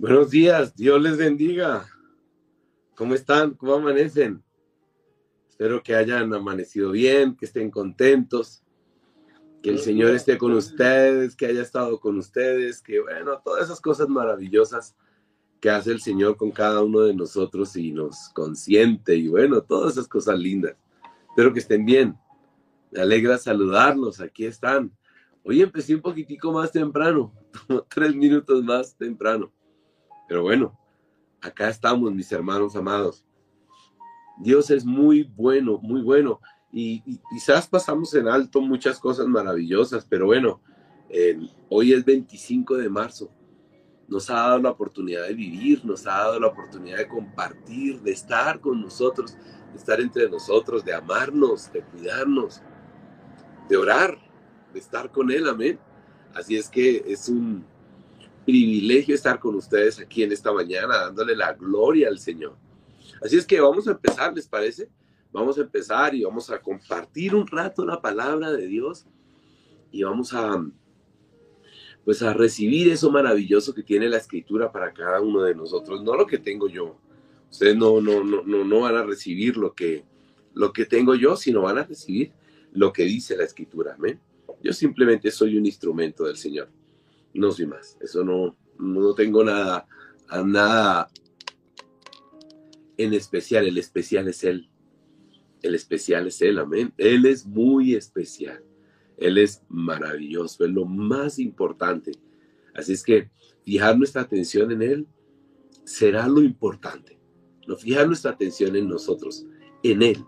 Buenos días, Dios les bendiga. ¿Cómo están? ¿Cómo amanecen? Espero que hayan amanecido bien, que estén contentos, que el Señor esté con ustedes, que haya estado con ustedes, que bueno, todas esas cosas maravillosas que hace el Señor con cada uno de nosotros y nos consiente y bueno, todas esas cosas lindas. Espero que estén bien. Me alegra saludarlos, aquí están. Hoy empecé un poquitico más temprano, tres minutos más temprano. Pero bueno, acá estamos, mis hermanos amados. Dios es muy bueno, muy bueno. Y, quizás pasamos en alto muchas cosas maravillosas, pero bueno, hoy es 25 de marzo. Nos ha dado la oportunidad de vivir, nos ha dado la oportunidad de compartir, de estar con nosotros, de estar entre nosotros, de amarnos, de cuidarnos, de orar, de estar con Él, amén. Así es que es un, privilegio estar con ustedes aquí en esta mañana, dándole la gloria al Señor. Así es que vamos a empezar, ¿les parece? Vamos a empezar y vamos a compartir un rato la palabra de Dios y vamos a pues a recibir eso maravilloso que tiene la escritura para cada uno de nosotros, no lo que tengo yo. Ustedes no no no no, no van a recibir lo que lo que tengo yo, sino van a recibir lo que dice la escritura. Amén. Yo simplemente soy un instrumento del Señor no soy más. Eso no, no tengo nada, nada en especial. El especial es Él. El especial es Él, amén. Él es muy especial. Él es maravilloso, es lo más importante. Así es que fijar nuestra atención en Él será lo importante. No fijar nuestra atención en nosotros, en Él.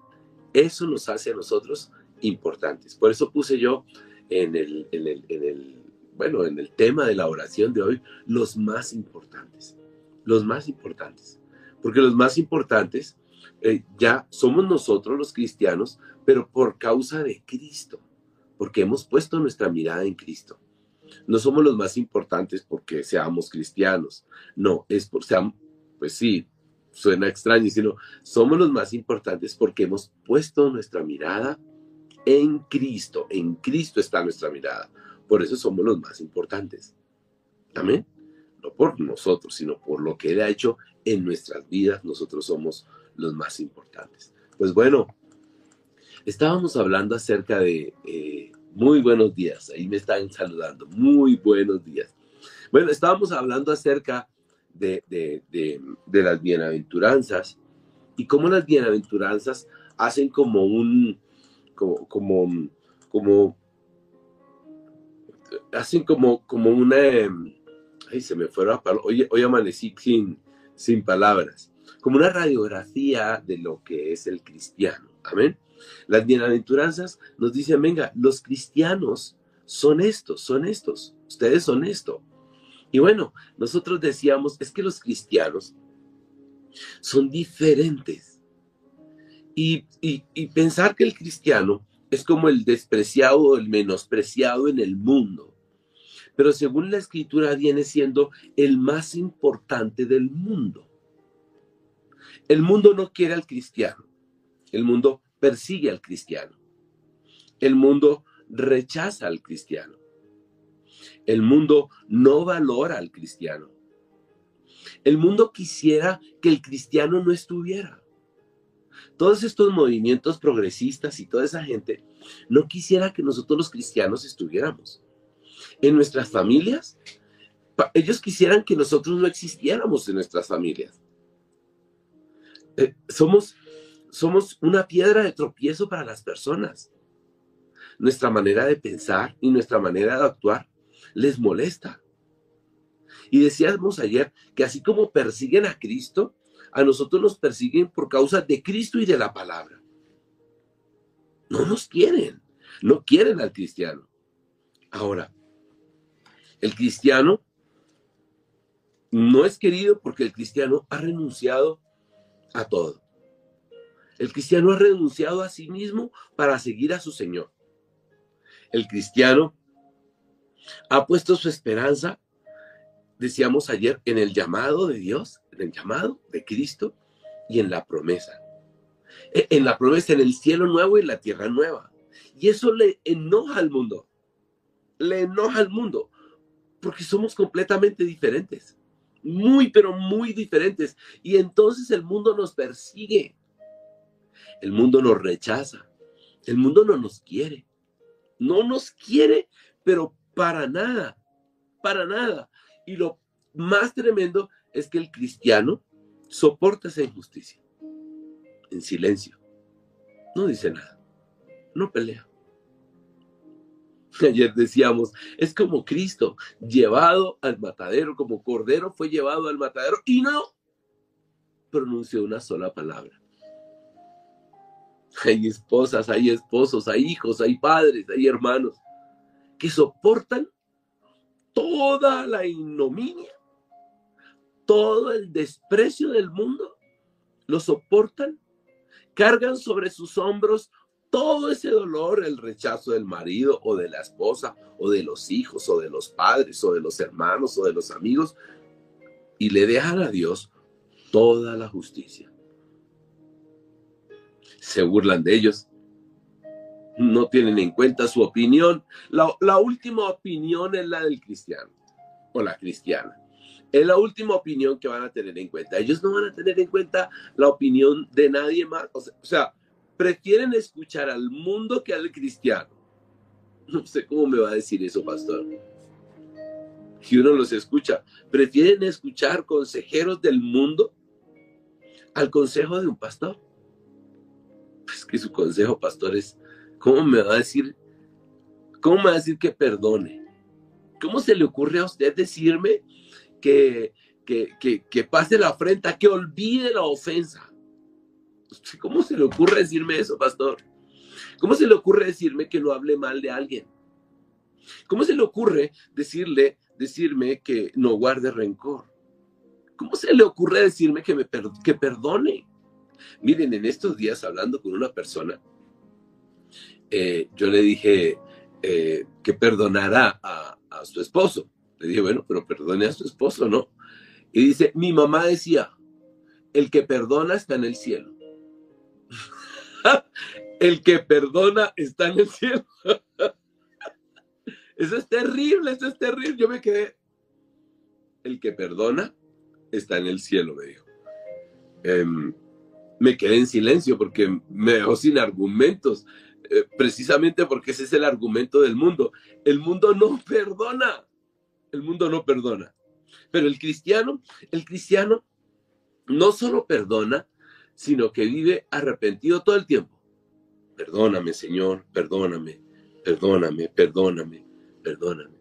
Eso nos hace a nosotros importantes. Por eso puse yo en el, en el, en el bueno, en el tema de la oración de hoy, los más importantes. Los más importantes. Porque los más importantes eh, ya somos nosotros los cristianos, pero por causa de Cristo, porque hemos puesto nuestra mirada en Cristo. No somos los más importantes porque seamos cristianos, no, es por seamos, pues sí, suena extraño, sino somos los más importantes porque hemos puesto nuestra mirada en Cristo, en Cristo está nuestra mirada. Por eso somos los más importantes. Amén. No por nosotros, sino por lo que Él ha hecho en nuestras vidas, nosotros somos los más importantes. Pues bueno, estábamos hablando acerca de eh, muy buenos días. Ahí me están saludando. Muy buenos días. Bueno, estábamos hablando acerca de, de las bienaventuranzas y cómo las bienaventuranzas hacen como un, como, como, como hacen como, como una, em, ay, se me fueron a hoy, hoy amanecí sin, sin palabras, como una radiografía de lo que es el cristiano. Amén. Las bienaventuranzas nos dicen, venga, los cristianos son estos, son estos, ustedes son esto. Y bueno, nosotros decíamos, es que los cristianos son diferentes. Y, y pensar que el cristiano es como el despreciado o el menospreciado en el mundo. Pero según la escritura viene siendo el más importante del mundo. El mundo no quiere al cristiano. El mundo persigue al cristiano. El mundo rechaza al cristiano. El mundo no valora al cristiano. El mundo quisiera que el cristiano no estuviera todos estos movimientos progresistas y toda esa gente no quisiera que nosotros los cristianos estuviéramos. En nuestras familias, ellos quisieran que nosotros no existiéramos en nuestras familias. Eh, somos, somos una piedra de tropiezo para las personas. Nuestra manera de pensar y nuestra manera de actuar les molesta. Y decíamos ayer que así como persiguen a Cristo, a nosotros nos persiguen por causa de Cristo y de la palabra. No nos quieren, no quieren al cristiano. Ahora, el cristiano no es querido porque el cristiano ha renunciado a todo. El cristiano ha renunciado a sí mismo para seguir a su Señor. El cristiano ha puesto su esperanza decíamos ayer, en el llamado de Dios, el llamado de Cristo y en la promesa. E, en la promesa, en el cielo nuevo y la tierra nueva. Y eso le enoja al mundo. Le enoja al mundo. Porque somos completamente diferentes. muy, pero muy diferentes. Y entonces el mundo nos persigue. El mundo nos rechaza. El mundo no nos quiere. No nos quiere, pero para nada, para nada. Y lo más tremendo es que el cristiano soporta esa injusticia en silencio. No dice nada. No pelea. Ayer decíamos, es como Cristo llevado al matadero, como Cordero fue llevado al matadero y no pronunció una sola palabra. Hay esposas, hay esposos, hay hijos, hay padres, hay hermanos que soportan toda la ignominia, todo el desprecio del mundo, lo soportan, cargan sobre sus hombros todo ese dolor, el rechazo del marido o de la esposa o de los hijos o de los padres o de los hermanos o de los amigos y le dejan a Dios toda la justicia. Se burlan de ellos, no tienen en cuenta su opinión. La, la última opinión es la del cristiano o la cristiana. Es la última opinión que van a tener en cuenta. Ellos no van a tener en cuenta la opinión de nadie más. O sea, prefieren escuchar al mundo que al cristiano. No sé cómo me va a decir eso, pastor. Si uno los escucha, prefieren escuchar consejeros del mundo al consejo de un pastor. Es que su consejo, pastor, es, ¿cómo me va a decir? ¿Cómo me va a decir que perdone? ¿Cómo se le ocurre a usted decirme que, que, que, pase la afrenta, que olvide la ofensa? ¿Cómo se le ocurre decirme eso, pastor? ¿Cómo se le ocurre decirme que no hable mal de alguien? ¿Cómo se le ocurre decirle, decirme que no guarde rencor? ¿Cómo se le ocurre decirme que me que perdone? Miren, en estos días hablando con una persona, eh, yo le dije eh, que perdonara a, a su esposo. Le dije, bueno, pero perdone a su esposo, ¿no? Y dice, mi mamá decía, el que perdona está en el cielo. el que perdona está en el cielo. eso es terrible, eso es terrible. Yo me quedé. El que perdona está en el cielo, me dijo. Em, me quedé en silencio porque me dejó sin argumentos, eh, precisamente porque ese es el argumento del mundo. El mundo no perdona, el mundo no perdona. Pero el cristiano, el cristiano no solo perdona, sino que vive arrepentido todo el tiempo. Perdóname, Señor, perdóname, perdóname, perdóname, perdóname.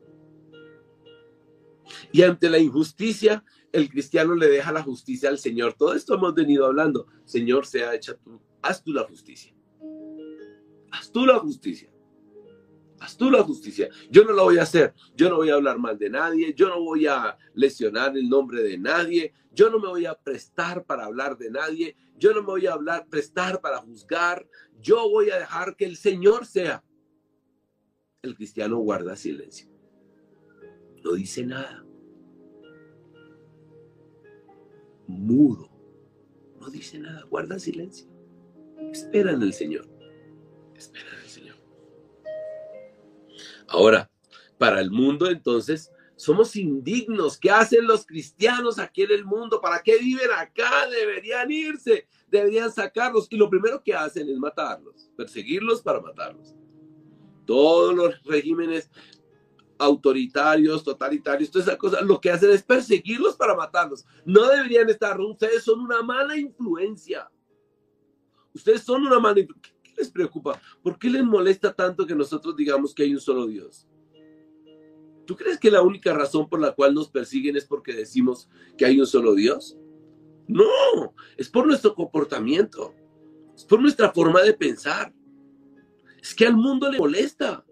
Y ante la injusticia, el cristiano le deja la justicia al Señor. Todo esto hemos venido hablando. Señor, sea hecha tú, haz tú la justicia. Haz tú la justicia. Haz tú la justicia. Yo no lo voy a hacer. Yo no voy a hablar mal de nadie. Yo no voy a lesionar el nombre de nadie. Yo no me voy a prestar para hablar de nadie. Yo no me voy a hablar, prestar para juzgar. Yo voy a dejar que el Señor sea. El cristiano guarda silencio. No dice nada. Mudo. No dice nada. Guarda silencio. Espera en el Señor. Espera en el Señor. Ahora, para el mundo entonces somos indignos. ¿Qué hacen los cristianos aquí en el mundo? ¿Para qué viven acá? Deberían irse, deberían sacarlos. Y lo primero que hacen es matarlos, perseguirlos para matarlos. Todos los regímenes autoritarios, totalitarios, todas esas cosas, lo que hacen es perseguirlos para matarlos. No deberían estar, ustedes son una mala influencia. Ustedes son una mala influencia. ¿Qué les preocupa? ¿Por qué les molesta tanto que nosotros digamos que hay un solo Dios? ¿Tú crees que la única razón por la cual nos persiguen es porque decimos que hay un solo Dios? No, es por nuestro comportamiento, es por nuestra forma de pensar. Es que al mundo le molesta.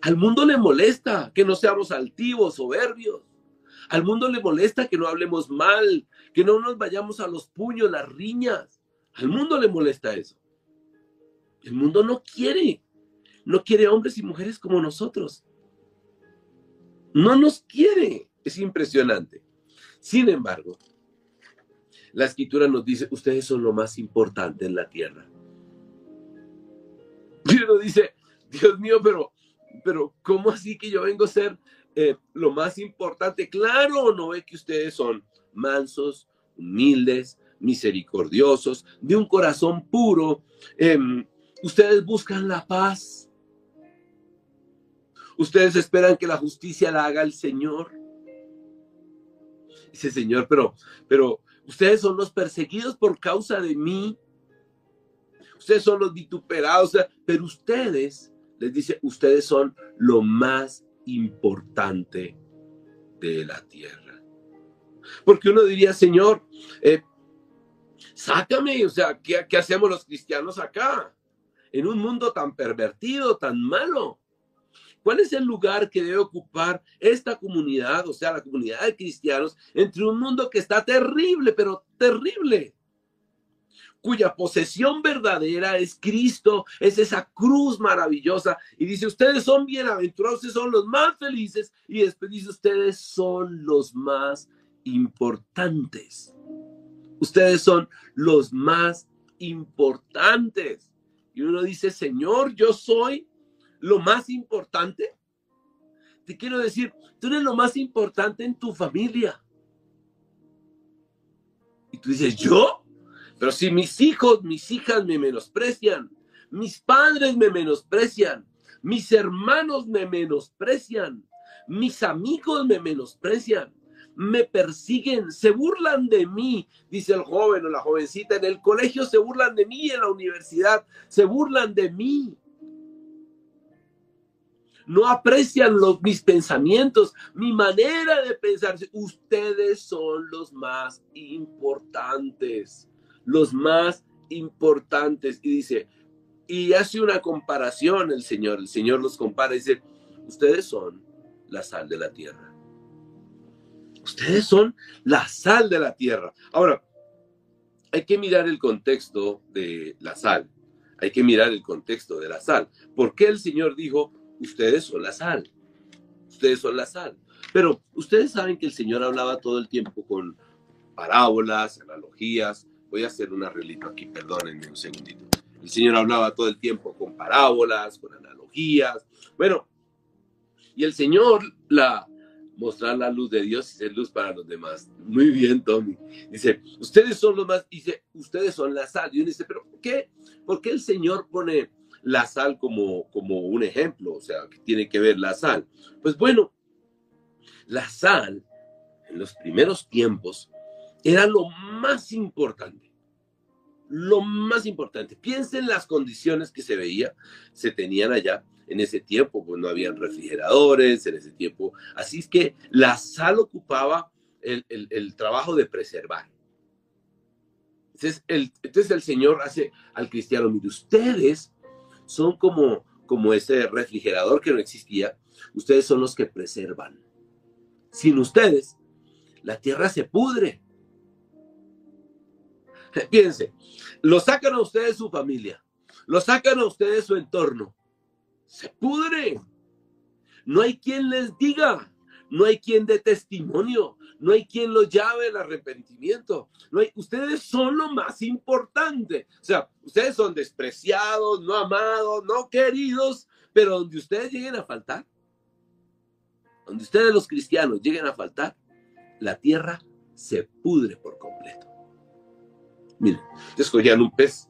Al mundo le molesta que no seamos altivos, soberbios. Al mundo le molesta que no hablemos mal, que no nos vayamos a los puños, las riñas. Al mundo le molesta eso. El mundo no quiere, no quiere hombres y mujeres como nosotros. No nos quiere. Es impresionante. Sin embargo, la escritura nos dice, ustedes son lo más importante en la tierra. Y uno dice, Dios mío, pero, pero ¿cómo así que yo vengo a ser eh, lo más importante. Claro, no ve que ustedes son mansos, humildes, misericordiosos, de un corazón puro. Em, ustedes buscan la paz. Ustedes esperan que la justicia la haga el Señor. Dice Señor, pero, pero ustedes son los perseguidos por causa de mí. Ustedes son los vituperados, pero ustedes, les dice, ustedes son lo más importante de la tierra. Porque uno diría, Señor, eh, sácame, o sea, ¿qué, ¿qué hacemos los cristianos acá? En un mundo tan pervertido, tan malo. ¿Cuál es el lugar que debe ocupar esta comunidad, o sea, la comunidad de cristianos, entre un mundo que está terrible, pero terrible? cuya posesión verdadera es Cristo, es esa cruz maravillosa. Y dice, ustedes son bienaventurados, ustedes son los más felices. Y después dice, ustedes son los más importantes. Ustedes son los más importantes. Y uno dice, Señor, yo soy lo más importante. Te quiero decir, tú eres lo más importante en tu familia. Y tú dices, ¿yo? Pero si mis hijos, mis hijas me menosprecian, mis padres me menosprecian, mis hermanos me menosprecian, mis amigos me menosprecian, me persiguen, se burlan de mí, dice el joven o la jovencita, en el colegio se burlan de mí, en la universidad se burlan de mí. No aprecian los, mis pensamientos, mi manera de pensar. Ustedes son los más importantes los más importantes. Y dice, y hace una comparación el Señor, el Señor los compara y dice, ustedes son la sal de la tierra. Ustedes son la sal de la tierra. Ahora, hay que mirar el contexto de la sal. Hay que mirar el contexto de la sal. ¿Por qué el Señor dijo, ustedes son la sal? Ustedes son la sal. Pero ustedes saben que el Señor hablaba todo el tiempo con parábolas, analogías, Voy a hacer un arreglito aquí, perdónenme un segundito. El Señor hablaba todo el tiempo con parábolas, con analogías. Bueno, y el Señor la mostrar la luz de Dios y ser luz para los demás. Muy bien, Tommy. Dice, ustedes son los más, dice, ustedes son la sal. Y uno dice, pero ¿por qué? ¿Por qué el Señor pone la sal como, como un ejemplo? O sea, que tiene que ver la sal. Pues bueno, la sal en los primeros tiempos era lo más importante. Lo más importante. Piensen las condiciones que se veía, se tenían allá en ese tiempo, pues no habían refrigeradores en ese tiempo. Así es que la sal ocupaba el, trabajo de preservar. Entonces el, entonces el Señor hace al cristiano, mire, ustedes son como, como ese refrigerador que no existía, ustedes son los que preservan. Sin ustedes, la tierra se pudre. Piense, lo sacan a ustedes su familia, lo sacan a ustedes su entorno. Se pudre. No hay quien les diga, no hay quien dé testimonio, no hay quien lo llave el arrepentimiento. No hay, ustedes son lo más importante. O sea, ustedes son despreciados, no amados, no queridos, pero donde ustedes lleguen a faltar, donde ustedes los cristianos lleguen a faltar, la tierra se pudre por completo. Miren, entonces cogían un pez.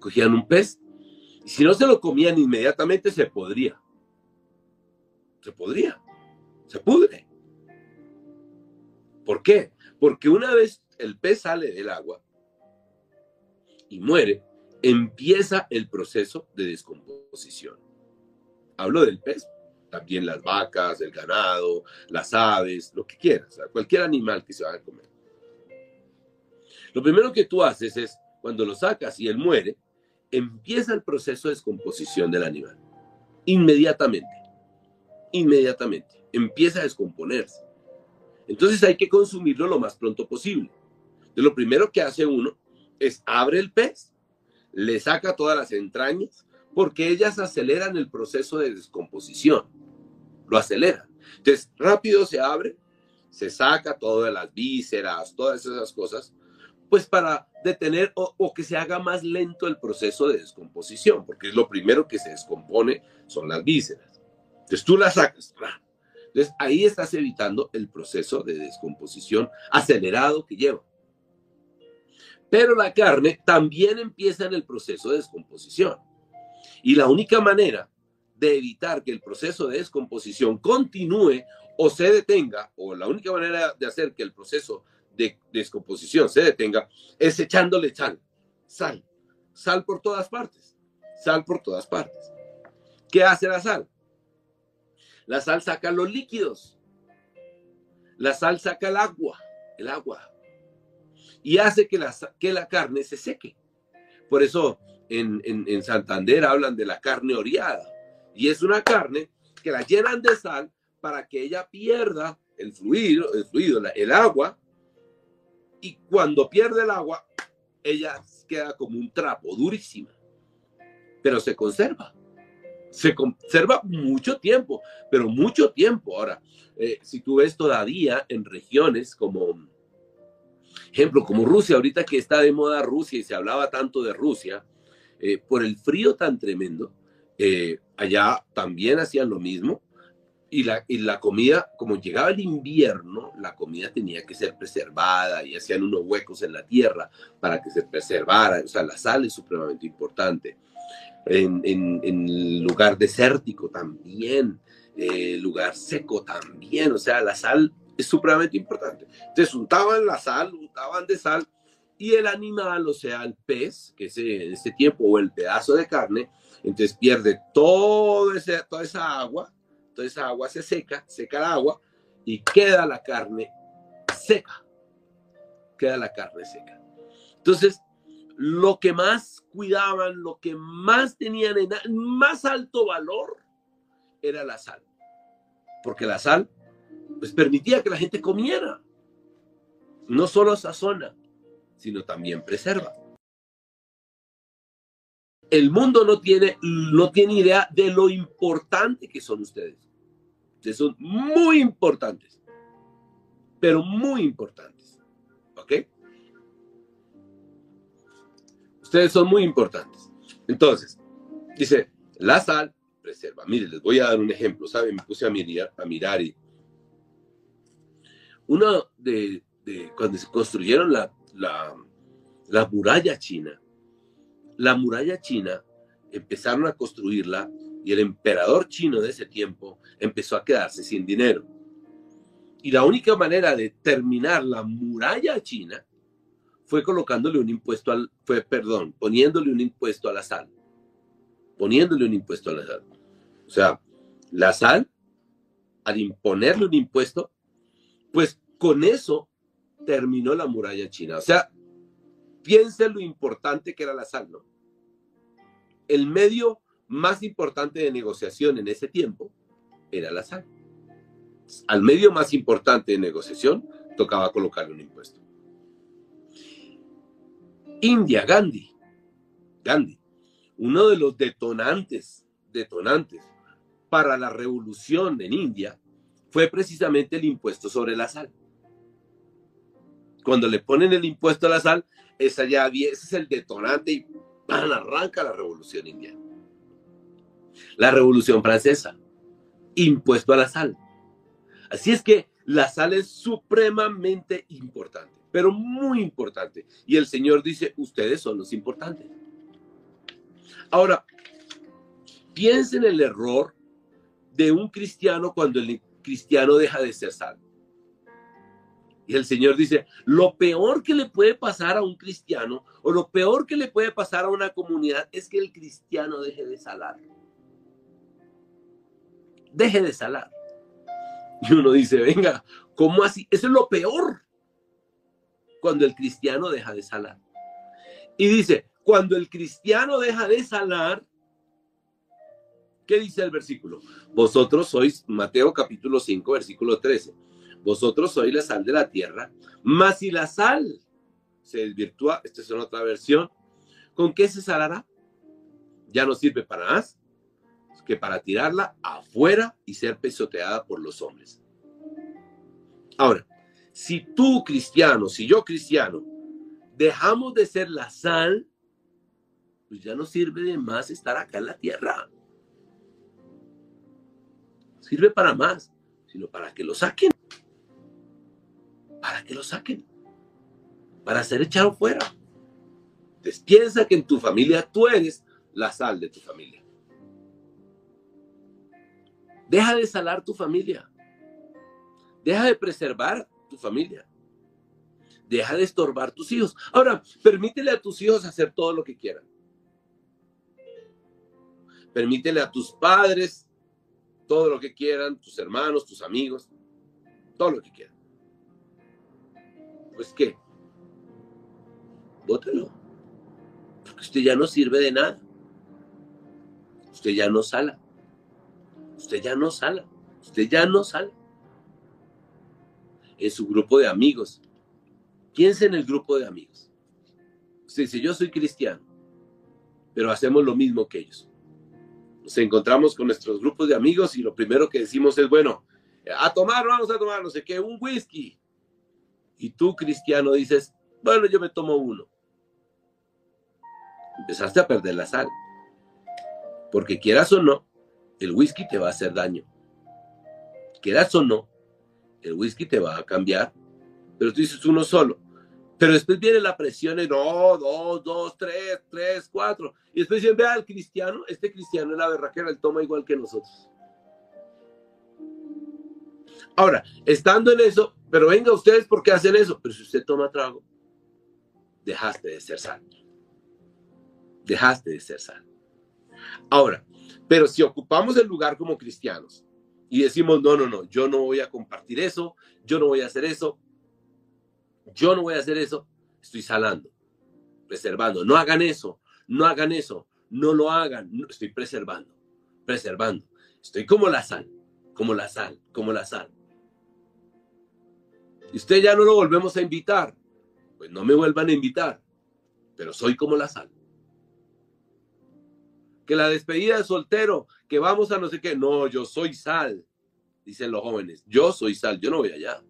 Cogían un pez si no se lo comían inmediatamente se podría. Se podría. Se pudre. ¿Por qué? Porque una vez el pez sale del agua y muere, empieza el proceso de descomposición. Hablo del pez, también las vacas, el ganado, las aves, lo que quieras, cualquier animal que se vaya a comer. Lo primero que tú haces es, cuando lo sacas y él muere, empieza el proceso de descomposición del animal. Inmediatamente. Inmediatamente. Empieza a descomponerse. Entonces hay que consumirlo lo más pronto posible. Entonces, lo primero que hace uno es abre el pez, le saca todas las entrañas, porque ellas aceleran el proceso de descomposición. Lo aceleran. Entonces, rápido se abre, se saca todas las vísceras, todas esas cosas, pues para detener o, que se haga más lento el proceso de descomposición, porque es lo primero que se descompone son las vísceras. Entonces tú la sacas. Entonces ahí estás evitando el proceso de descomposición acelerado que lleva. Pero la carne también empieza en el proceso de descomposición. Y la única manera de evitar que el proceso de descomposición continúe o se detenga, o la única manera de hacer que el proceso de descomposición se detenga, es echándole sal, sal, sal por todas partes, sal por todas partes. ¿Qué hace la sal? La sal saca los líquidos, la sal saca el agua, el agua, y hace que la, que la carne se seque. Por eso en, en Santander hablan de la carne oreada, y es una carne que la llenan de sal para que ella pierda el fluido, el fluido, el agua, y cuando pierde el agua, ella queda como un trapo, durísima, pero se conserva. Se conserva mucho tiempo, pero mucho tiempo. Ahora, eh, si tú ves todavía en regiones como, ejemplo, como Rusia, ahorita que está de moda Rusia y se hablaba tanto de Rusia, eh, por el frío tan tremendo, eh, allá también hacían lo mismo, y la, y la comida, como llegaba el invierno, la comida tenía que ser preservada y hacían unos huecos en la tierra para que se preservara. O sea, la sal es supremamente importante. En, en, lugar desértico también, eh, lugar seco también. O sea, la sal es supremamente importante. Entonces untaban la sal, untaban de sal y el animal, o sea, el pez, que es en ese tiempo, o el pedazo de carne, entonces pierde todo ese, toda esa agua entonces esa agua se seca, seca el agua y queda la carne seca. Queda la carne seca. Entonces, lo que más cuidaban, lo que más tenían en más alto valor era la sal. Porque la sal pues permitía que la gente comiera. No solo sazona, sino también preserva. El mundo no tiene, no tiene idea de lo importante que son ustedes. Ustedes son muy importantes, pero muy importantes. ¿Ok? Ustedes son muy importantes. Entonces, dice, la sal preserva. Mire, les voy a dar un ejemplo, ¿saben? Me puse a mirar, a mirar y uno de, cuando se construyeron la, la, la muralla china, la muralla china empezaron a construirla y el emperador chino de ese tiempo empezó a quedarse sin dinero. Y la única manera de terminar la muralla china fue colocándole un impuesto al, fue, perdón, poniéndole un impuesto a la sal. Poniéndole un impuesto a la sal. O sea, la sal, al imponerle un impuesto, pues con eso terminó la muralla china. O sea, piense lo importante que era la sal, ¿no? El medio más importante de negociación en ese tiempo era la sal. Al medio más importante de negociación tocaba colocarle un impuesto. India, Gandhi, Gandhi, uno de los detonantes, detonantes para la revolución en India fue precisamente el impuesto sobre la sal. Cuando le ponen el impuesto a la sal, esa ya, ese es el detonante y arranca la revolución indiana. La Revolución Francesa, impuesto a la sal. Así es que la sal es supremamente importante, pero muy importante. Y el Señor dice, ustedes son los importantes. Ahora, piensen en el error de un cristiano cuando el cristiano deja de ser sal. Y el Señor dice, lo peor que le puede pasar a un cristiano o lo peor que le puede pasar a una comunidad es que el cristiano deje de salar deje de salar. Y uno dice, venga, ¿cómo así? Eso es lo peor cuando el cristiano deja de salar. Y dice, cuando el cristiano deja de salar, ¿qué dice el versículo? Vosotros sois, Mateo capítulo 5, versículo 13, vosotros sois la sal de la tierra, mas si la sal se desvirtúa, esta es otra versión, ¿con qué se salará? Ya no sirve para más, que para tirarla afuera y ser pisoteada por los hombres. Ahora, si tú cristiano, si yo cristiano, dejamos de ser la sal, pues ya no sirve de más estar acá en la tierra. sirve para más, sino para que lo saquen. Para que lo saquen. Para ser echado fuera. Entonces piensa que en tu familia tú eres la sal de tu familia. Deja de salar tu familia. Deja de preservar tu familia. Deja de estorbar tus hijos. Ahora, permítele a tus hijos hacer todo lo que quieran. Permítele a tus padres todo lo que quieran, tus hermanos, tus amigos, todo lo que quieran. Pues qué, bótelo. Porque usted ya no sirve de nada. Usted ya no sala. Usted ya no sala. Usted ya no sala. En su grupo de amigos. Piense en el grupo de amigos. Usted dice, yo soy cristiano, pero hacemos lo mismo que ellos. Nos encontramos con nuestros grupos de amigos y lo primero que decimos es, bueno, a tomar, vamos a tomar, no sé qué, un whisky. Y tú, cristiano, dices, bueno, yo me tomo uno. Empezaste a perder la sal. Porque quieras o no, el whisky te va a hacer daño. Quieras o no, el whisky te va a cambiar. Pero tú dices uno solo. Pero después viene la presión en, no, dos, dos, tres, tres, cuatro. Y después dicen, vea al cristiano, este cristiano es la berraquera, él toma igual que nosotros. Ahora, estando en eso, pero venga ustedes, ¿por qué hacen eso? Pero si usted toma trago, dejaste de ser sal. Dejaste de ser sal. Ahora, pero si ocupamos el lugar como cristianos y decimos, no, no, no, yo no voy a compartir eso, yo no voy a hacer eso, yo no voy a hacer eso, estoy salando, preservando. No hagan eso, no hagan eso, no lo hagan, estoy preservando, preservando. Estoy como la sal, como la sal, como la sal. Y usted ya no lo volvemos a invitar, pues no me vuelvan a invitar, pero soy como la sal. Que la despedida de soltero, que vamos a no sé qué, no, yo soy sal, dicen los jóvenes, yo soy sal, yo no voy allá.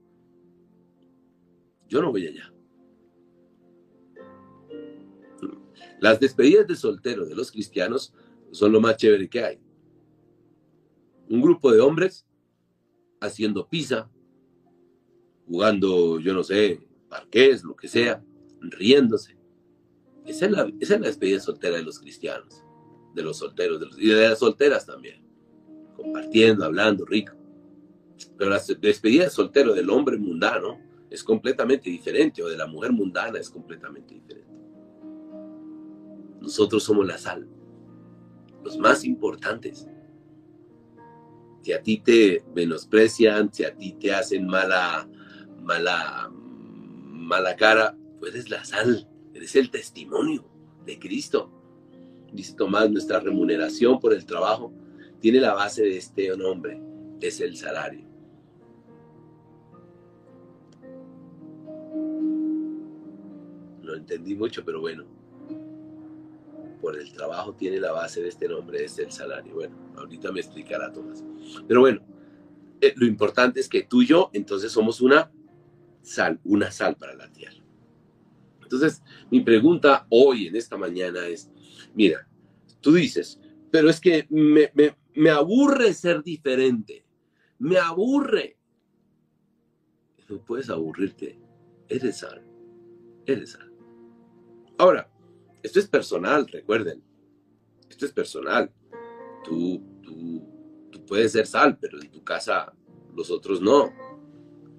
Yo no voy allá. Las despedidas de soltero de los cristianos son lo más chévere que hay. Un grupo de hombres haciendo pizza, jugando, yo no sé, parqués, lo que sea, riéndose. Esa es, la, esa es la despedida soltera de los cristianos, de los solteros y de las solteras también. Compartiendo, hablando, rico. Pero la despedida de soltero del hombre mundano es completamente diferente, o de la mujer mundana es completamente diferente. Nosotros somos la sal, los más importantes. Si a ti te menosprecian, si a ti te hacen mala, mala, mala cara, pues eres la sal, eres el testimonio de Cristo. Dice Tomás, nuestra remuneración por el trabajo tiene la base de este nombre, es el salario. entendí mucho, pero bueno. Por el trabajo tiene la base de este nombre, es el salario. Bueno, ahorita me explicará Tomás. Pero bueno, eh, lo importante es que tú y yo, entonces somos una sal, una sal para la tierra. Entonces, mi pregunta hoy, en esta mañana, es, mira, tú dices, pero es que me, me, aburre ser diferente, me aburre. No puedes aburrirte, eres sal, eres sal. Ahora, esto es personal, recuerden. Esto es personal. Tú, tú, tú puedes ser sal, pero en tu casa los otros no.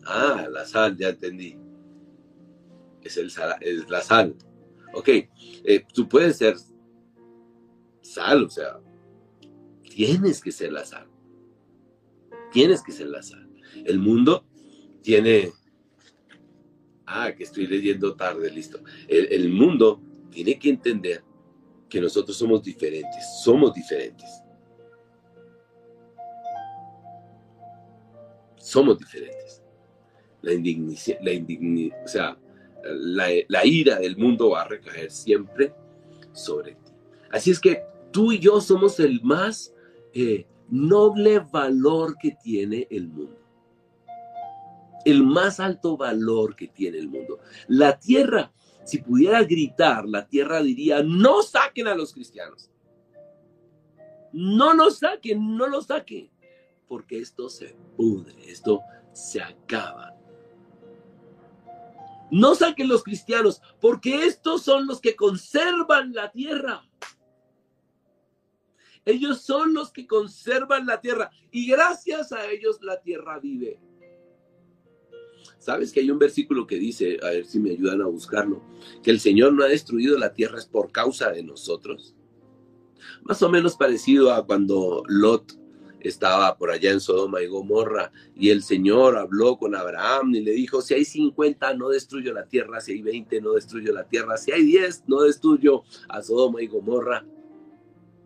Ah, la sal, ya entendí. Es, el es la sal. Ok, eh, tú puedes ser sal, o sea, tienes que ser la sal. Tienes que ser la sal. El mundo tiene Ah, que estoy leyendo tarde, listo. El, mundo tiene que entender que nosotros somos diferentes, somos diferentes. Somos diferentes. La indignicia, la o sea, la, ira del mundo va a recaer siempre sobre ti. Así es que tú y yo somos el más eh, noble valor que tiene el mundo el más alto valor que tiene el mundo. La tierra, si pudiera gritar, la tierra diría, no saquen a los cristianos. No los saquen, no los saquen. porque esto se pudre, esto se acaba. No saquen los cristianos, porque estos son los que conservan la tierra. Ellos son los que conservan la tierra y gracias a ellos la tierra vive. ¿Sabes que hay un versículo que dice, a ver si me ayudan a buscarlo, que el Señor no ha destruido la tierra es por causa de nosotros? Más o menos parecido a cuando Lot estaba por allá en Sodoma y Gomorra y el Señor habló con Abraham y le dijo, si hay 50 no destruyo la tierra, si hay 20 no destruyo la tierra, si hay 10 no destruyo a Sodoma y Gomorra.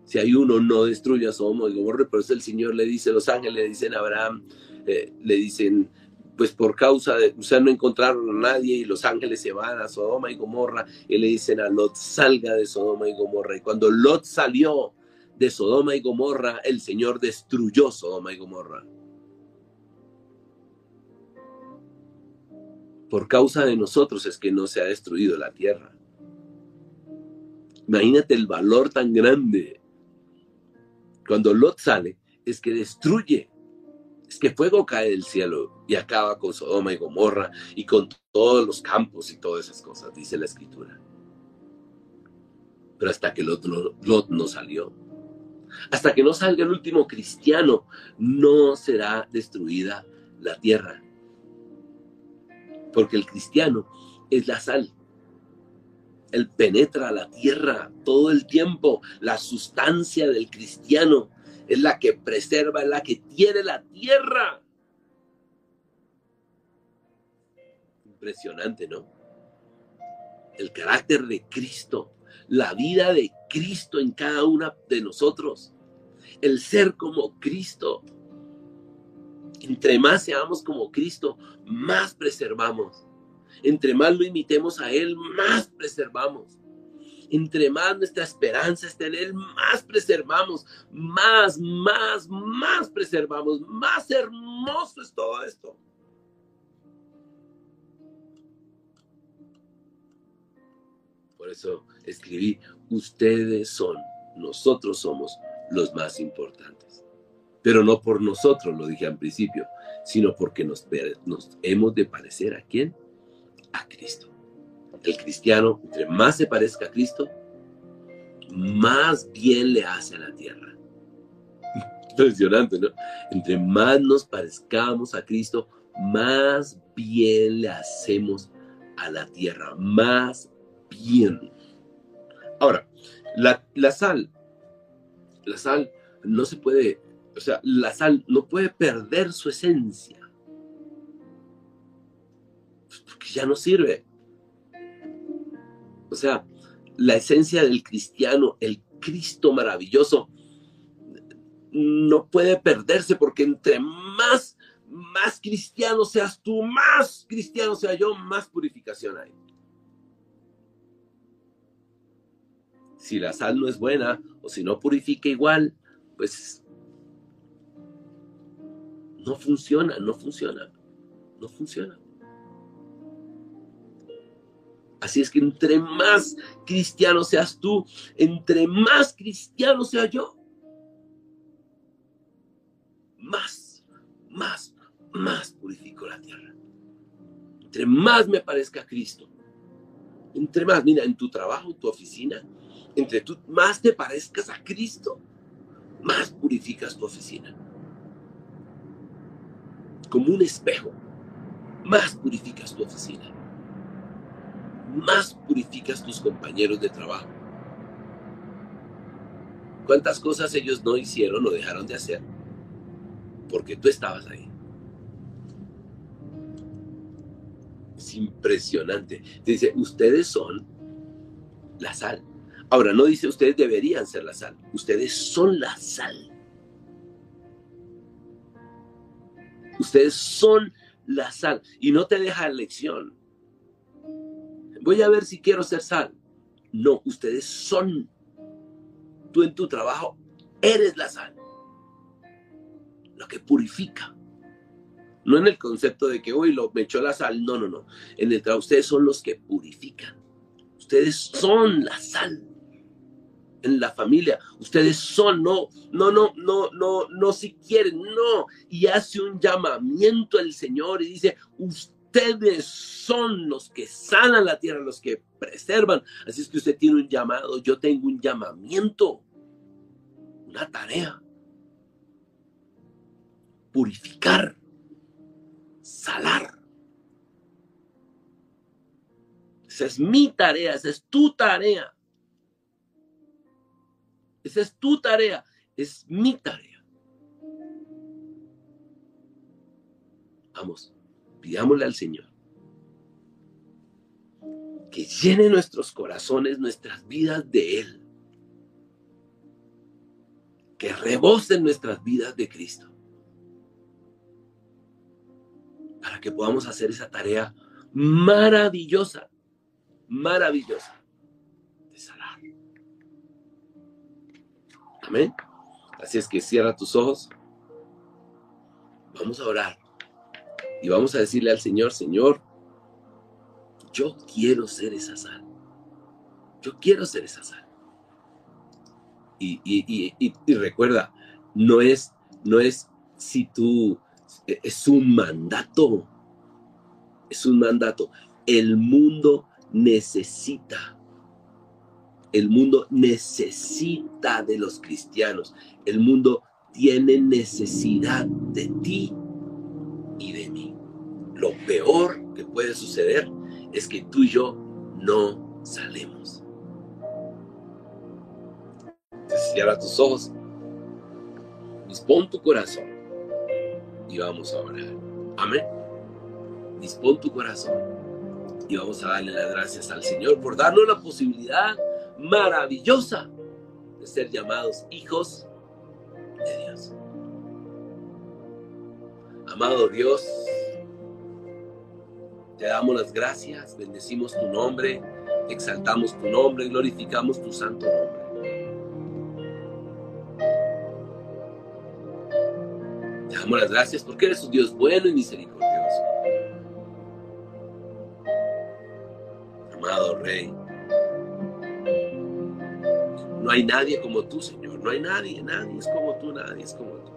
Si hay uno, no destruyo a Sodoma y Gomorra. Por eso el Señor le dice, los ángeles le dicen a Abraham, eh, le dicen, pues por causa de, o sea, no encontraron a nadie y los ángeles se van a Sodoma y Gomorra y le dicen a Lot, salga de Sodoma y Gomorra. Y cuando Lot salió de Sodoma y Gomorra, el Señor destruyó Sodoma y Gomorra. Por causa de nosotros es que no se ha destruido la tierra. Imagínate el valor tan grande. Cuando Lot sale, es que destruye es que fuego cae del cielo y acaba con Sodoma y Gomorra y con todos los campos y todas esas cosas, dice la escritura. Pero hasta que Lot, no salió, hasta que no salga el último cristiano, no será destruida la tierra. Porque el cristiano es la sal. Él penetra la tierra todo el tiempo. La sustancia del cristiano es la que preserva, es la que tiene la tierra. Impresionante, ¿no? El carácter de Cristo, la vida de Cristo en cada una de nosotros, el ser como Cristo. Entre más seamos como Cristo, más preservamos. Entre más lo imitemos a Él, más preservamos entre más nuestra esperanza está en Él, más preservamos, más, más, más preservamos, más hermoso es todo esto. Por eso escribí, ustedes son, nosotros somos los más importantes. Pero no por nosotros, lo dije al principio, sino porque nos, nos hemos de parecer a quién? A Cristo el cristiano, entre más se parezca a Cristo, más bien le hace a la tierra. Impresionante, ¿no? Entre más nos parezcamos a Cristo, más bien le hacemos a la tierra, más bien. Ahora, la, la sal, la sal no se puede, o sea, la sal no puede perder su esencia. Porque ya no sirve. O sea, la esencia del cristiano, el Cristo maravilloso, no puede perderse porque entre más, más cristiano seas tú, más cristiano sea yo, más purificación hay. Si la sal no es buena o si no purifica igual, pues no funciona, no funciona, no funciona. Así es que entre más cristiano seas tú, entre más cristiano sea yo, más, más, más purifico la tierra. Entre más me parezca a Cristo, entre más, mira, en tu trabajo, tu oficina, entre tú más te parezcas a Cristo, más purificas tu oficina. Como un espejo, más purificas tu oficina más purificas tus compañeros de trabajo. ¿Cuántas cosas ellos no hicieron o dejaron de hacer? Porque tú estabas ahí. Es impresionante. Dice, ustedes son la sal. Ahora, no dice ustedes deberían ser la sal. Ustedes son la sal. Ustedes son la sal. Y no te deja lección voy a ver si quiero ser sal. No, ustedes son. Tú en tu trabajo eres la sal. Lo que purifica. No en el concepto de que hoy lo me echó la sal. No, no, no. En el trabajo ustedes son los que purifican. Ustedes son la sal. en la familia. Ustedes son, no, no, no, no, no, no si quieren, no. Y hace un llamamiento el Señor y dice, ustedes son los que sanan la tierra, los que preservan. Así es que usted tiene un llamado, yo tengo un llamamiento, una tarea. Purificar, salar. Esa es mi tarea, esa es tu tarea. Esa es tu tarea, es mi tarea. Vamos, pidámosle al Señor que llene nuestros corazones, nuestras vidas de Él. Que rebosen nuestras vidas de Cristo. Para que podamos hacer esa tarea maravillosa, maravillosa de sanar. Amén. Así es que cierra tus ojos. Vamos a orar. Y vamos a decirle al Señor, Señor, yo quiero ser esa sal. Yo quiero ser esa sal. Y, recuerda, no es, no es si tú, es un mandato. Es un mandato. El mundo necesita. El mundo necesita de los cristianos. El mundo tiene necesidad de ti y peor que puede suceder es que tú y yo no salemos. cierra tus ojos, dispón tu corazón y vamos a orar. Amén. Dispón tu corazón y vamos a darle las gracias al Señor por darnos la posibilidad maravillosa de ser llamados hijos de Dios. Amado Dios, te damos las gracias, bendecimos tu nombre, exaltamos tu nombre, glorificamos tu santo nombre. Te damos las gracias porque eres un Dios bueno y misericordioso. Amado Rey, no hay nadie como tú, Señor, no hay nadie, nadie es como tú, nadie es como tú.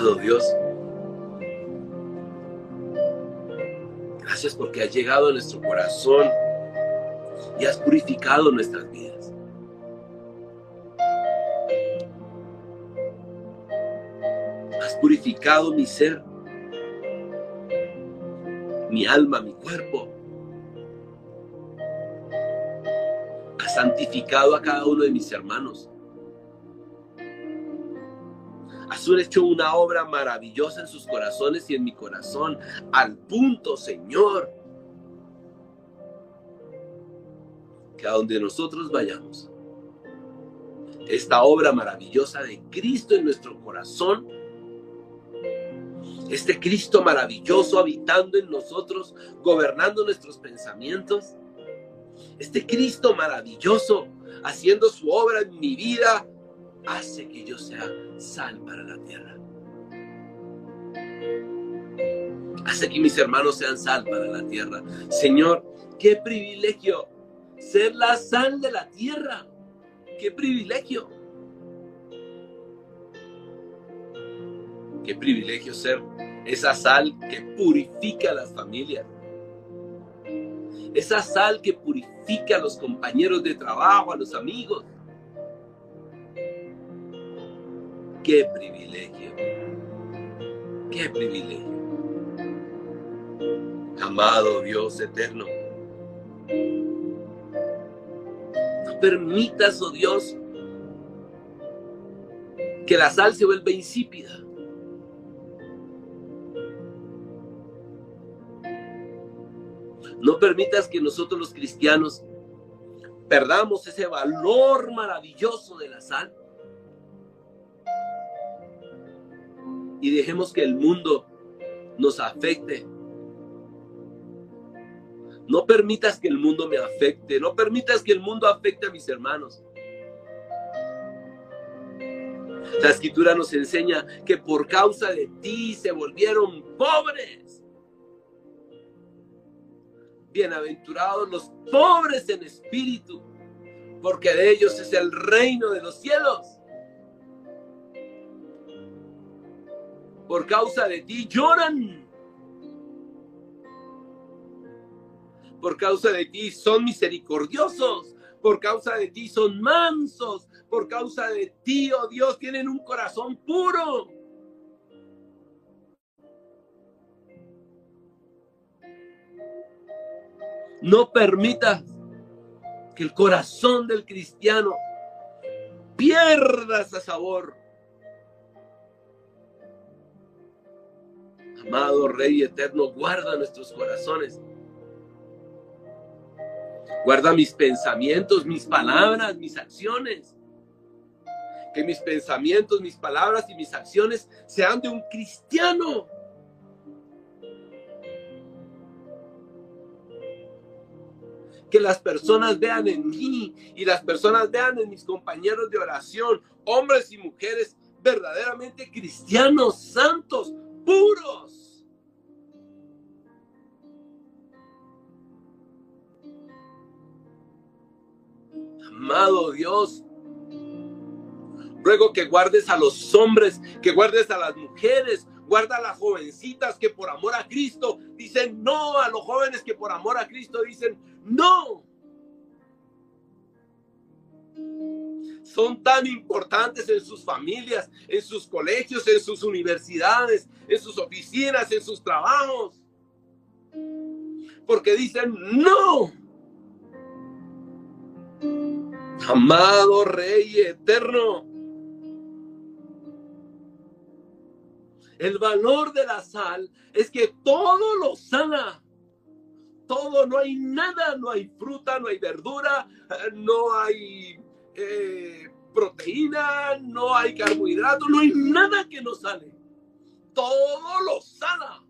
Dios. Gracias porque has llegado a nuestro corazón y has purificado nuestras vidas. Has purificado mi ser, mi alma, mi cuerpo. Has santificado a cada uno de mis hermanos. Has hecho una obra maravillosa en sus corazones y en mi corazón, al punto, Señor, que a donde nosotros vayamos, esta obra maravillosa de Cristo en nuestro corazón, este Cristo maravilloso habitando en nosotros, gobernando nuestros pensamientos, este Cristo maravilloso haciendo su obra en mi vida, hace que yo sea sal para la tierra. Hace que mis hermanos sean sal para la tierra. Señor, qué privilegio ser la sal de la tierra. Qué privilegio. Qué privilegio ser esa sal que purifica a las familias. Esa sal que purifica a los compañeros de trabajo, a los amigos. Qué privilegio. Qué privilegio. Amado Dios eterno. No permitas, oh Dios, que la sal se vuelva insípida. No permitas que nosotros los cristianos perdamos ese valor maravilloso de la sal y dejemos que el mundo nos afecte. No permitas que el mundo me afecte, no permitas que el mundo afecte a mis hermanos. La escritura nos enseña que por causa de ti se volvieron pobres. Bienaventurados los pobres en espíritu, porque de ellos es el reino de los cielos. Por causa de ti lloran. Por causa de ti son misericordiosos. Por causa de ti son mansos. Por causa de ti, oh Dios, tienen un corazón puro. No permitas que el corazón del cristiano pierda ese sabor. Amado Rey Eterno, guarda nuestros corazones. Guarda mis pensamientos, mis palabras, mis acciones. Que mis pensamientos, mis palabras y mis acciones sean de un cristiano. que las personas vean en mí y las personas vean en mis compañeros de oración, hombres y mujeres verdaderamente cristianos, santos, puros. Amado Dios, ruego que guardes a los hombres, que guardes a las mujeres, guarda a las jovencitas que por amor a Cristo dicen no, a los jóvenes que por amor a Cristo dicen no. Son tan importantes en sus familias, en sus colegios, en sus universidades, en sus oficinas, en sus trabajos. Porque dicen no. Amado Rey eterno. El valor de la sal es que todo lo sana todo, no hay nada, no hay fruta, no hay verdura, no hay eh, proteína, no hay carbohidratos, no hay nada que nos sale. Todo lo sana.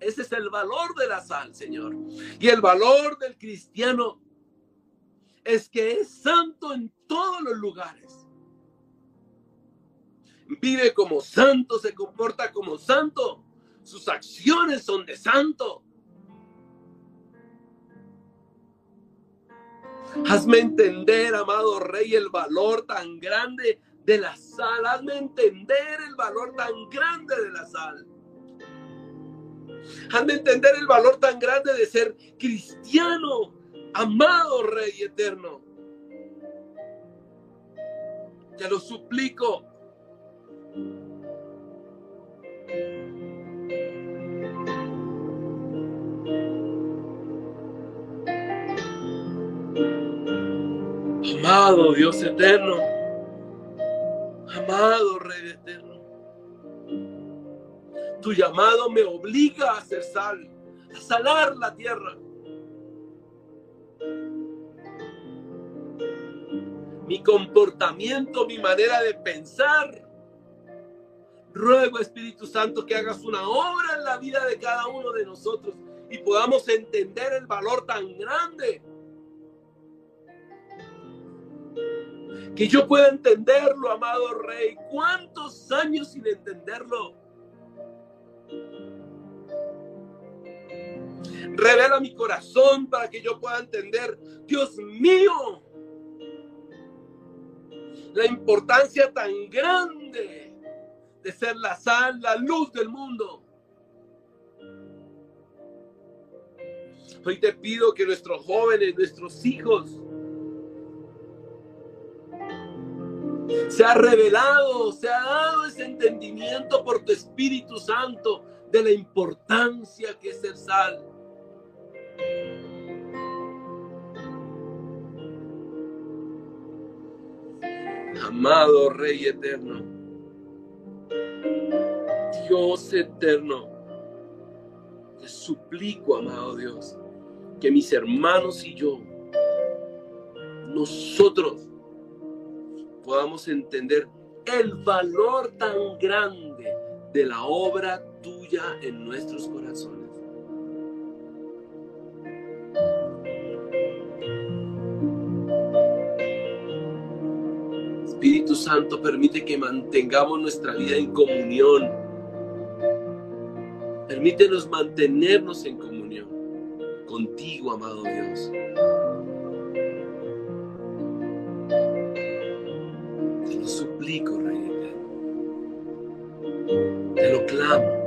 Ese es el valor de la sal, Señor. Y el valor del cristiano es que es santo en todos los lugares. Vive como santo, se comporta como santo. Sus acciones son de santo. Hazme entender, amado Rey, el valor tan grande de la sal. Hazme entender el valor tan grande de la sal. Hazme entender el valor tan grande de ser cristiano, amado Rey eterno. Te lo suplico. Amado Dios eterno, amado Rey eterno, tu llamado me obliga a hacer sal, a salar la tierra. Mi comportamiento, mi manera de pensar. Ruego, Espíritu Santo, que hagas una obra en la vida de cada uno de nosotros y podamos entender el valor tan grande Que yo pueda entenderlo, amado Rey. ¿Cuántos años sin entenderlo? Revela mi corazón para que yo pueda entender, Dios mío, la importancia tan grande de ser la sal, la luz del mundo. Hoy te pido que nuestros jóvenes, nuestros hijos, Se ha revelado, se ha dado ese entendimiento por tu Espíritu Santo de la importancia que es el sal. Amado Rey eterno, Dios eterno, te suplico, amado Dios, que mis hermanos y yo, nosotros, podamos entender el valor tan grande de la obra tuya en nuestros corazones. Espíritu Santo permite que mantengamos nuestra vida en comunión. Permítenos mantenernos en comunión contigo, amado Dios. Suplico, Rey eterno. Te lo clamo.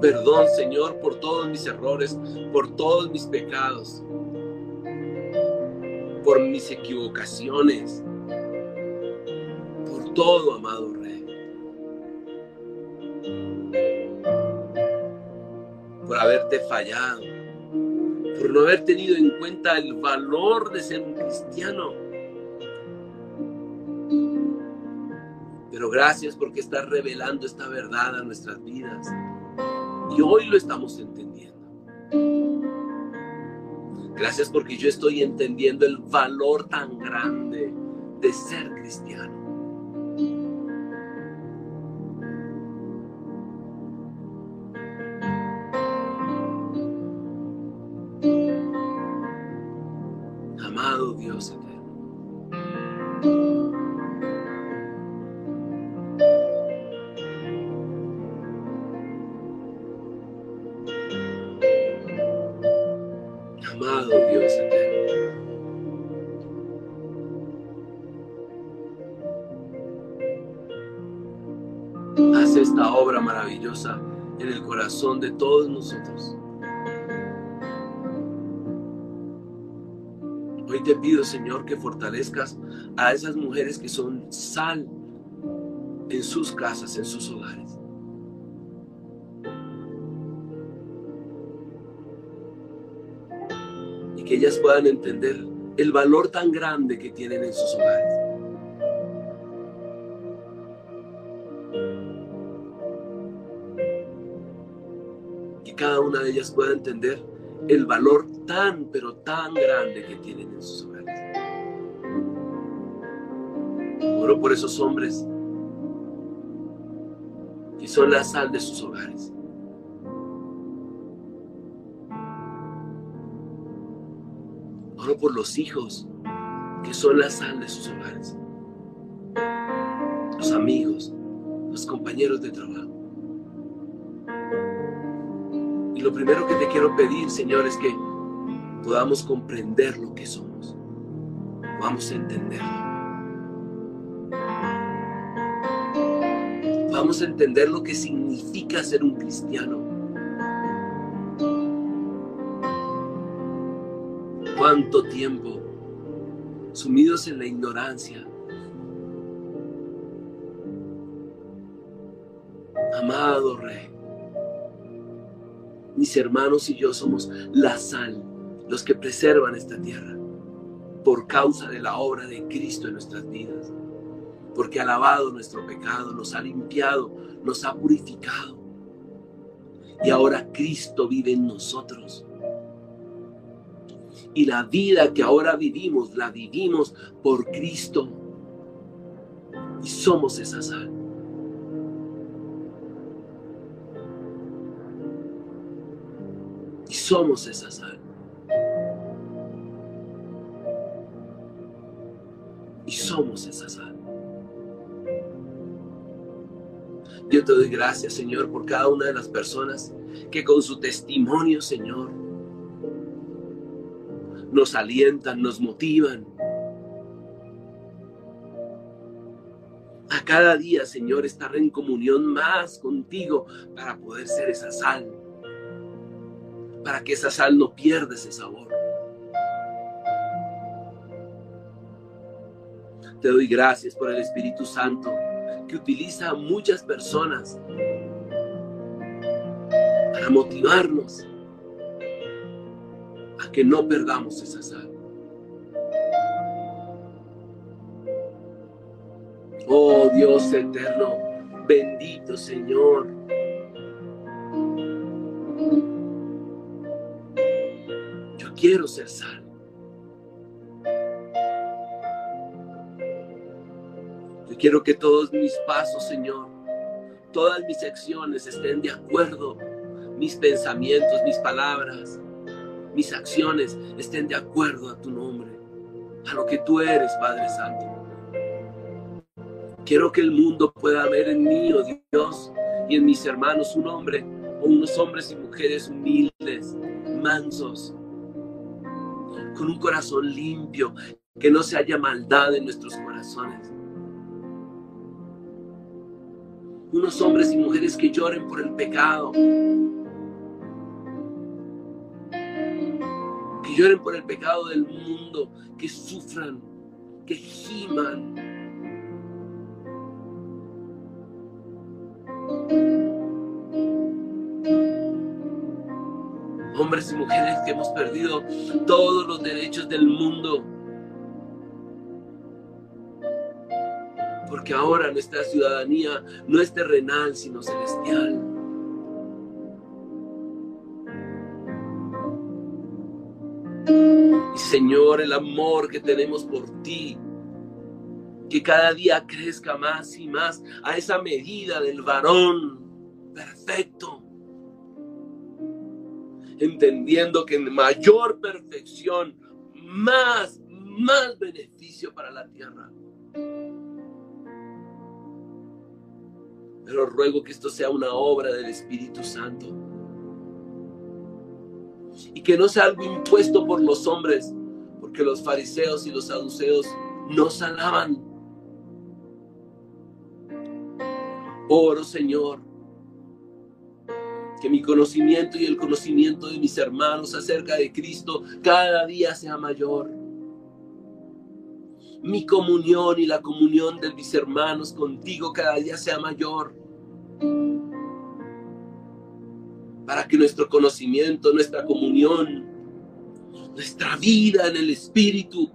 perdón, Señor, por todos mis errores, por todos mis pecados, por mis equivocaciones, fallado, por no haber tenido en cuenta el valor de ser un cristiano. Pero gracias porque estás revelando esta verdad a nuestras vidas. Y hoy lo estamos entendiendo. Gracias porque yo estoy entendiendo el valor tan grande de ser cristiano. Hoy te pido, Señor, que fortalezcas a esas mujeres que son sal en sus casas, en sus hogares. Y que ellas puedan entender el valor tan grande que tienen en sus hogares. cada una de ellas pueda entender el valor tan, pero tan grande que tienen en sus hogares. Oro por esos hombres que son la sal de sus hogares. Oro por los hijos que son la sal de sus hogares. Los amigos, los compañeros de trabajo. Lo primero que te quiero pedir, Señor, es que podamos comprender lo que somos. Vamos a entenderlo. Vamos a entender lo que significa ser un cristiano. Cuánto tiempo sumidos en la ignorancia. Amado Rey, mis hermanos y yo somos la sal, los que preservan esta tierra, por causa de la obra de Cristo en nuestras vidas, porque ha lavado nuestro pecado, nos ha limpiado, nos ha purificado. Y ahora Cristo vive en nosotros. Y la vida que ahora vivimos, la vivimos por Cristo. Y somos esa sal. Somos esa sal. Y somos esa sal. Yo te doy gracias, Señor, por cada una de las personas que con su testimonio, Señor, nos alientan, nos motivan. A cada día, Señor, estar en comunión más contigo para poder ser esa sal para que esa sal no pierda ese sabor. Te doy gracias por el Espíritu Santo que utiliza a muchas personas para motivarnos a que no perdamos esa sal. Oh Dios eterno, bendito Señor. Quiero ser sal. Yo quiero que todos mis pasos, Señor, todas mis acciones estén de acuerdo, mis pensamientos, mis palabras, mis acciones estén de acuerdo a tu nombre, a lo que tú eres, Padre Santo. Quiero que el mundo pueda ver en mí, oh Dios, y en mis hermanos un hombre o unos hombres y mujeres humildes, mansos, con un corazón limpio, que no se haya maldad en nuestros corazones. Unos hombres y mujeres que lloren por el pecado, que lloren por el pecado del mundo, que sufran, que giman. Hombres y mujeres que hemos perdido todos los derechos del mundo porque ahora nuestra ciudadanía no es terrenal, sino celestial. Y Señor, el amor que tenemos por ti, que cada día crezca más y más a esa medida del varón perfecto, entendiendo que en mayor perfección, más, más beneficio para la tierra. Pero ruego que esto sea una obra del Espíritu Santo. Y que no sea algo impuesto por los hombres, porque los fariseos y los saduceos no alaban. Oro, Señor, que mi conocimiento y el conocimiento de mis hermanos acerca de Cristo cada día sea mayor mi comunión y la comunión de mis hermanos contigo cada día sea mayor. Para que nuestro conocimiento, nuestra comunión, nuestra vida en el Espíritu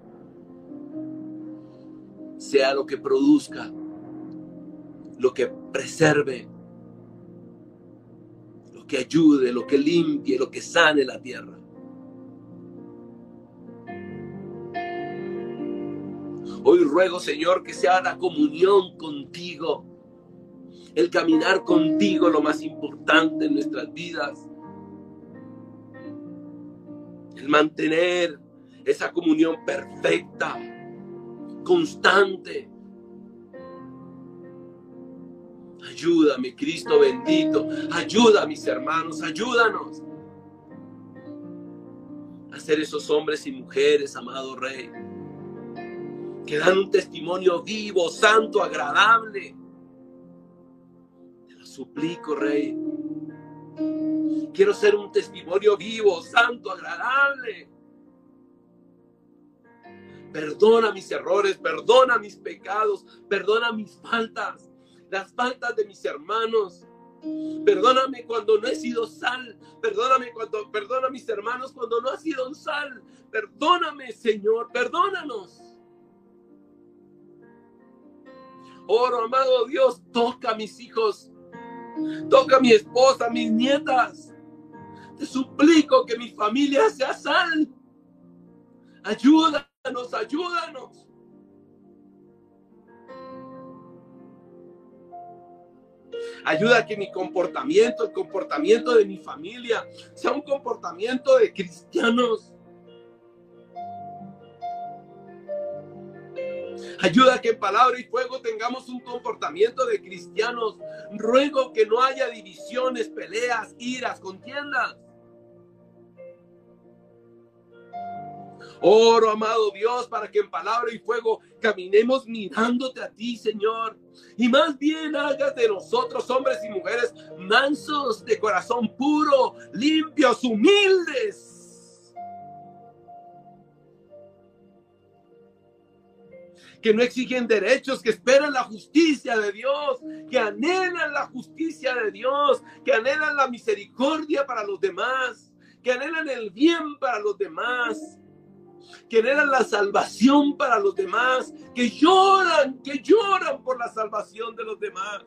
sea lo que produzca, lo que preserve, que ayude, lo que limpie, lo que sane la tierra. Hoy ruego, Señor, que sea la comunión contigo, el caminar contigo lo más importante en nuestras vidas, el mantener esa comunión perfecta, constante. Ayúdame, Cristo bendito. Ayuda a mis hermanos, ayúdanos a ser esos hombres y mujeres, amado Rey que dan un testimonio vivo, santo, agradable. Te lo suplico, Rey. Quiero ser un testimonio vivo, santo, agradable. Perdona mis errores, perdona mis pecados, perdona mis faltas, las faltas de mis hermanos. Perdóname cuando no he sido sal. Perdóname cuando, perdona a mis hermanos cuando no ha sido sal. Perdóname, Señor, perdónanos. Oro, amado Dios, toca a mis hijos, toca a mi esposa, a mis nietas. Te suplico que mi familia sea sal. Ayúdanos, ayúdanos. Ayuda a que mi comportamiento, el comportamiento de mi familia, sea un comportamiento de cristianos. Ayuda a que en palabra y fuego tengamos un comportamiento de cristianos. Ruego que no haya divisiones, peleas, iras, contiendas. Oro, amado Dios, para que en palabra y fuego caminemos mirándote a ti, Señor. Y más bien hagas de nosotros, hombres y mujeres, mansos, de corazón puro, limpios, humildes que no exigen derechos, que esperan la justicia de Dios, que anhelan la justicia de Dios, que anhelan la misericordia para los demás, que anhelan el bien para los demás, que anhelan la salvación para los demás, que lloran, que lloran por la salvación de los demás.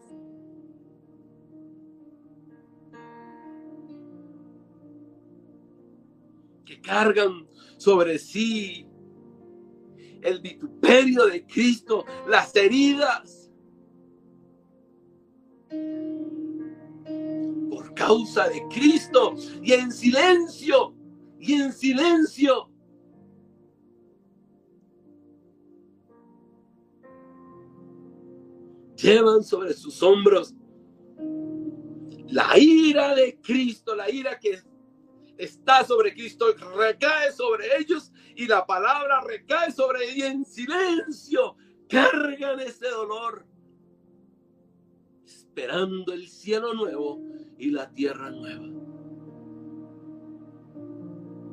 Que cargan sobre sí el vituperio de Cristo, las heridas. Por causa de Cristo y en silencio, y en silencio. Llevan sobre sus hombros la ira de Cristo, la ira que está sobre Cristo, recae sobre ellos y la palabra recae sobre ellos en silencio cargan ese dolor, esperando el cielo nuevo y la tierra nueva.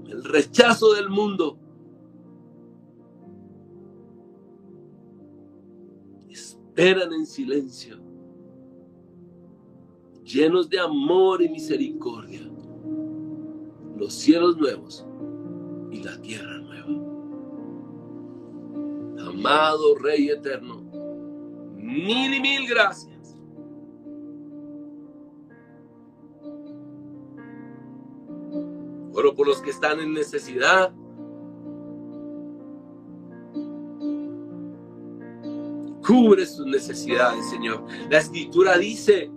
El rechazo del mundo. Esperan en silencio, llenos de amor y misericordia los cielos nuevos y la tierra nueva. Amado Rey eterno, mil y mil gracias. Oro por los que están en necesidad. Cubre sus necesidades, Señor. La escritura dice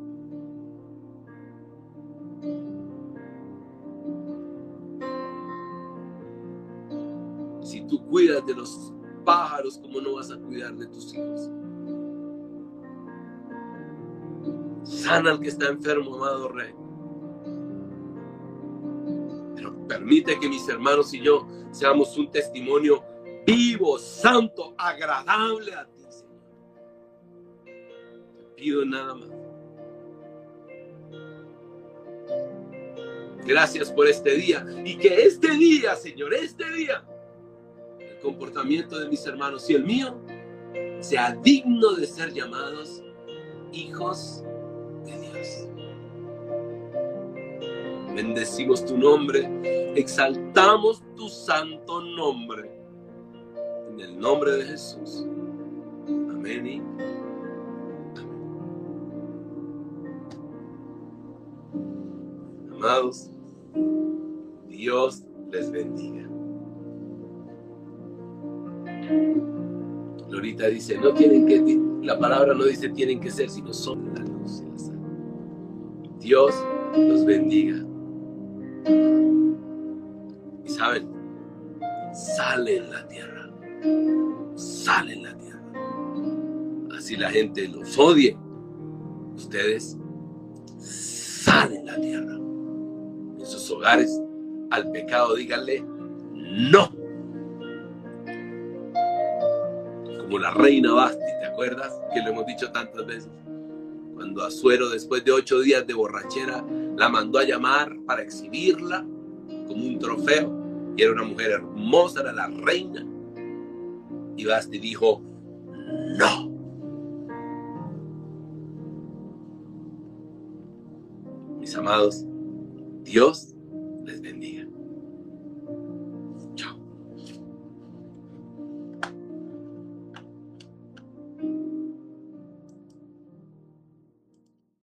cuidas de los pájaros, como no vas a cuidar de tus hijos? Sana al que está enfermo, amado Rey. Pero permite que mis hermanos y yo seamos un testimonio vivo, santo, agradable a pido nada más. Gracias por este día y que este día, Señor, este día comportamiento de mis hermanos y el mío sea digno de ser llamados hijos de Dios. Bendecimos tu nombre, exaltamos tu santo nombre. En el nombre de Jesús. Amén. Amados, Dios les bendiga. Lorita dice, no tienen que, la palabra no dice tienen que ser, sino son la luz y la sal. Dios los bendiga. Y saben, sale en la tierra. Sale en la tierra. Así la gente los odie. Ustedes salen en la tierra. Sus hogares, al pecado díganle, no. como la reina Basti, ¿te acuerdas? Que lo hemos dicho tantas veces. Cuando Azuero, después de ocho días de borrachera, la mandó a llamar para exhibirla como un trofeo. Y era una mujer hermosa, era la reina. Y Basti dijo, no. Mis amados, Dios les bendiga.